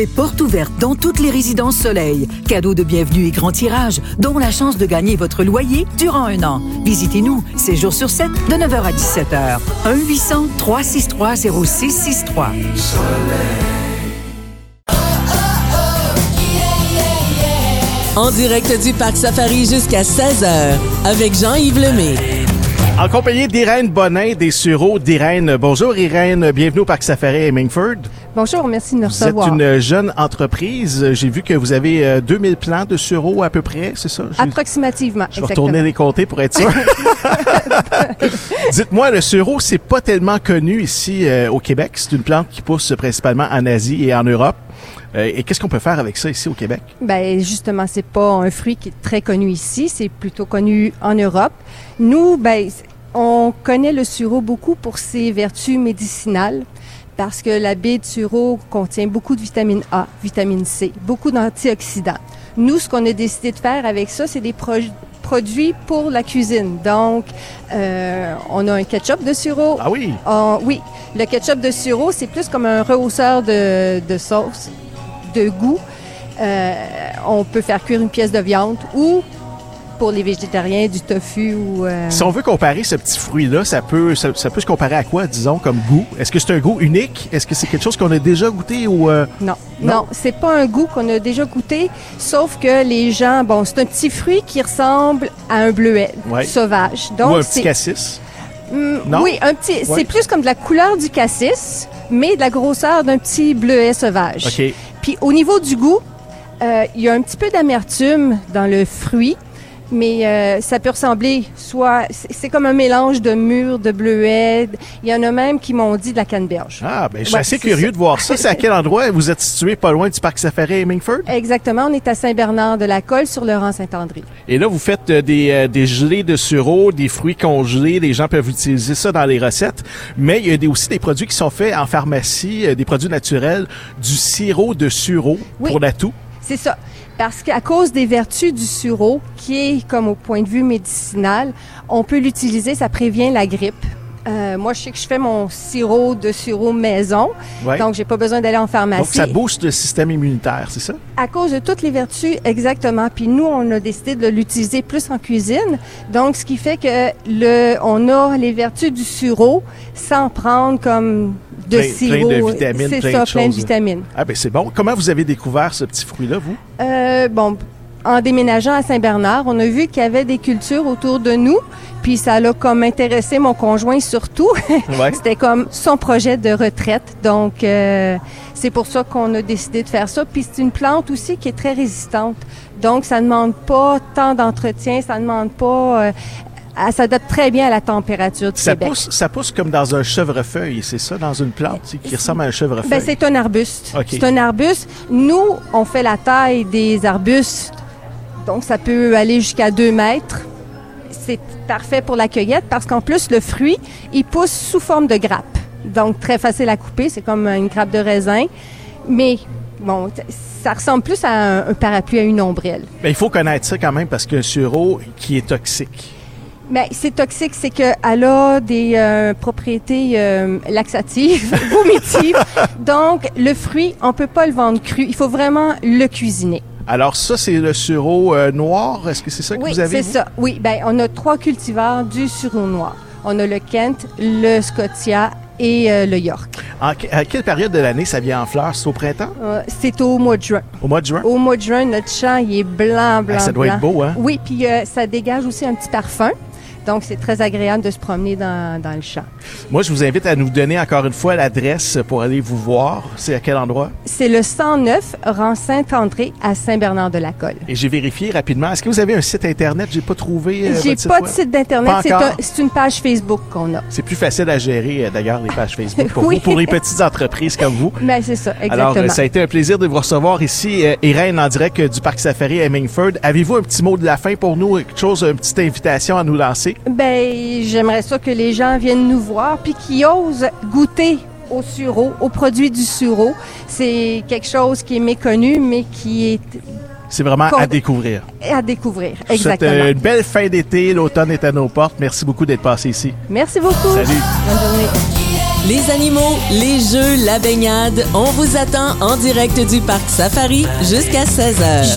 c'est porte ouverte dans toutes les résidences Soleil. Cadeau de bienvenue et grand tirage, dont la chance de gagner votre loyer durant un an. Visitez-nous, 7 jours sur 7, de 9h à 17h. 1-800-363-0663. En direct du Parc Safari jusqu'à 16h avec Jean-Yves Lemay. En compagnie d'Irène Bonin des Sureaux d'Irène. Bonjour Irène, bienvenue au Parc Safari à Hemingford. Bonjour, merci de nous Vous êtes recevoir. une jeune entreprise. J'ai vu que vous avez euh, 2000 plans de sureaux à peu près, c'est ça? Approximativement, Je vais exactement. retourner les compter pour être sûr. Dites-moi, le sureau, c'est pas tellement connu ici euh, au Québec. C'est une plante qui pousse principalement en Asie et en Europe. Euh, et qu'est-ce qu'on peut faire avec ça ici au Québec? Ben justement, c'est pas un fruit qui est très connu ici, c'est plutôt connu en Europe. Nous, ben on connaît le sureau beaucoup pour ses vertus médicinales parce que la baie de sureau contient beaucoup de vitamine A, vitamine C, beaucoup d'antioxydants. Nous, ce qu'on a décidé de faire avec ça, c'est des pro- produits pour la cuisine. Donc, euh, on a un ketchup de sureau. Ah oui? Oui, le ketchup de sureau, c'est plus comme un rehausseur de, de sauce, de goût. Euh, on peut faire cuire une pièce de viande ou, pour les végétariens, du tofu ou... euh, Si on veut comparer ce petit fruit-là, ça peut, ça, ça peut se comparer à quoi, disons, comme goût? Est-ce que c'est un goût unique? Est-ce que c'est quelque chose qu'on a déjà goûté ou... euh, Non, Non? non, c'est pas un goût qu'on a déjà goûté, sauf que les gens, bon, c'est un petit fruit qui ressemble à un bleuet Ouais. sauvage. ou Donc un petit cassis? Hum, Non? oui, un petit, Ouais. c'est plus comme de la couleur du cassis, mais de la grosseur d'un petit bleuet sauvage. OK. Puis au niveau du goût, euh, il y a un petit peu d'amertume dans le fruit, mais euh, ça peut ressembler soit c'est comme un mélange de mûres, de bleuets. Il y en a même qui m'ont dit de la canneberge. Ah, ben, je suis Ouais, assez curieux ça. de voir ça. C'est à quel endroit? Vous êtes situé pas loin du Parc Safari à Hemingford? Exactement, on est à Saint-Bernard-de-la-Colle sur le rang Saint-André. Et là, vous faites euh, des, euh, des gelées de sureau, des fruits congelés. Les gens peuvent utiliser ça dans les recettes. Mais il y a des- aussi des produits qui sont faits en pharmacie, des produits naturels, du sirop de sureau Oui. pour la toux. C'est ça. Parce qu'à cause des vertus du sureau, qui est comme au point de vue médicinal, on peut l'utiliser, ça prévient la grippe. Euh, moi, je sais que je fais mon sirop de sureau maison, Ouais. donc j'ai pas besoin d'aller en pharmacie. Donc, ça booste le système immunitaire, c'est ça? À cause de toutes les vertus, exactement. Puis nous, on a décidé de l'utiliser plus en cuisine. Donc, ce qui fait que le, on a les vertus du sureau sans prendre comme de Plein- plein sirop. de vitamines, C'est plein ça, de plein de choses. vitamines. Ah, ben, c'est bon. Comment vous avez découvert ce petit fruit-là, vous? Euh, bon, en déménageant à Saint-Bernard, on a vu qu'il y avait des cultures autour de nous. Puis ça l'a comme intéressé mon conjoint surtout. Ouais. C'était comme son projet de retraite. Donc, euh, c'est pour ça qu'on a décidé de faire ça. Puis c'est une plante aussi qui est très résistante. Donc, ça ne demande pas tant d'entretien, ça ne demande pas... euh, elle s'adapte très bien à la température du Ça Québec. pousse, ça pousse comme dans un chevrefeuille, c'est ça, dans une plante qui ressemble à un chevrefeuille. Ben, c'est un arbuste. C'est un arbuste. Nous, on fait la taille des arbustes. Donc, ça peut aller jusqu'à 2 mètres. C'est parfait pour la cueillette parce qu'en plus, le fruit, il pousse sous forme de grappe. Donc, très facile à couper. C'est comme une grappe de raisin. Mais, bon, ça ressemble plus à un, un parapluie, à une ombrelle. Ben, il faut connaître ça quand même parce qu'un sureau qui est toxique. Mais c'est toxique, c'est qu'elle a des euh, propriétés euh, laxatives, vomitives. Donc, le fruit, on peut pas le vendre cru. Il faut vraiment le cuisiner. Alors ça, c'est le sureau euh, noir. Est-ce que c'est ça que oui, vous avez? c'est vous? ça. Oui, ben on a trois cultivars du sureau noir. On a le Kent, le Scotia et euh, le York. En à quelle période de l'année ça vient en fleurs? C'est au printemps? Euh, c'est au mois de juin. Au mois de juin? Au mois de juin, notre champ, il est blanc, blanc, Ah, ça doit blanc. être beau, hein? Oui, puis euh, ça dégage aussi un petit parfum. Donc, c'est très agréable de se promener dans, dans le champ. Moi, je vous invite à nous donner encore une fois l'adresse pour aller vous voir. C'est à quel endroit? C'est le 109 rang Saint-André à Saint-Bernard-de-la-Colle. Et j'ai vérifié rapidement. Est-ce que vous avez un site Internet? J'ai pas trouvé euh, J'ai pas de site d'Internet. C'est un- une page Facebook qu'on a. C'est plus facile à gérer, euh, d'ailleurs, les pages Facebook pour Oui. vous, pour les petites entreprises comme vous. Mais c'est ça, exactement. Alors, euh, ça a été un plaisir de vous recevoir ici, euh, Irène, en direct euh, du Parc Safari à Hemingford. Avez-vous un petit mot de la fin pour nous, quelque chose, une petite invitation à nous lancer? Ben, j'aimerais ça que les gens viennent nous voir puis qu'ils osent goûter au sureau, aux produits du sureau. C'est quelque chose qui est méconnu, mais qui est C'est vraiment à découvrir. à découvrir. Je vous souhaite, Exactement. euh, une belle fin d'été. L'automne est à nos portes. Merci beaucoup d'être passé ici. Merci beaucoup. Salut. Bonne journée. Les animaux, les jeux, la baignade, on vous attend en direct du parc Safari jusqu'à 16h.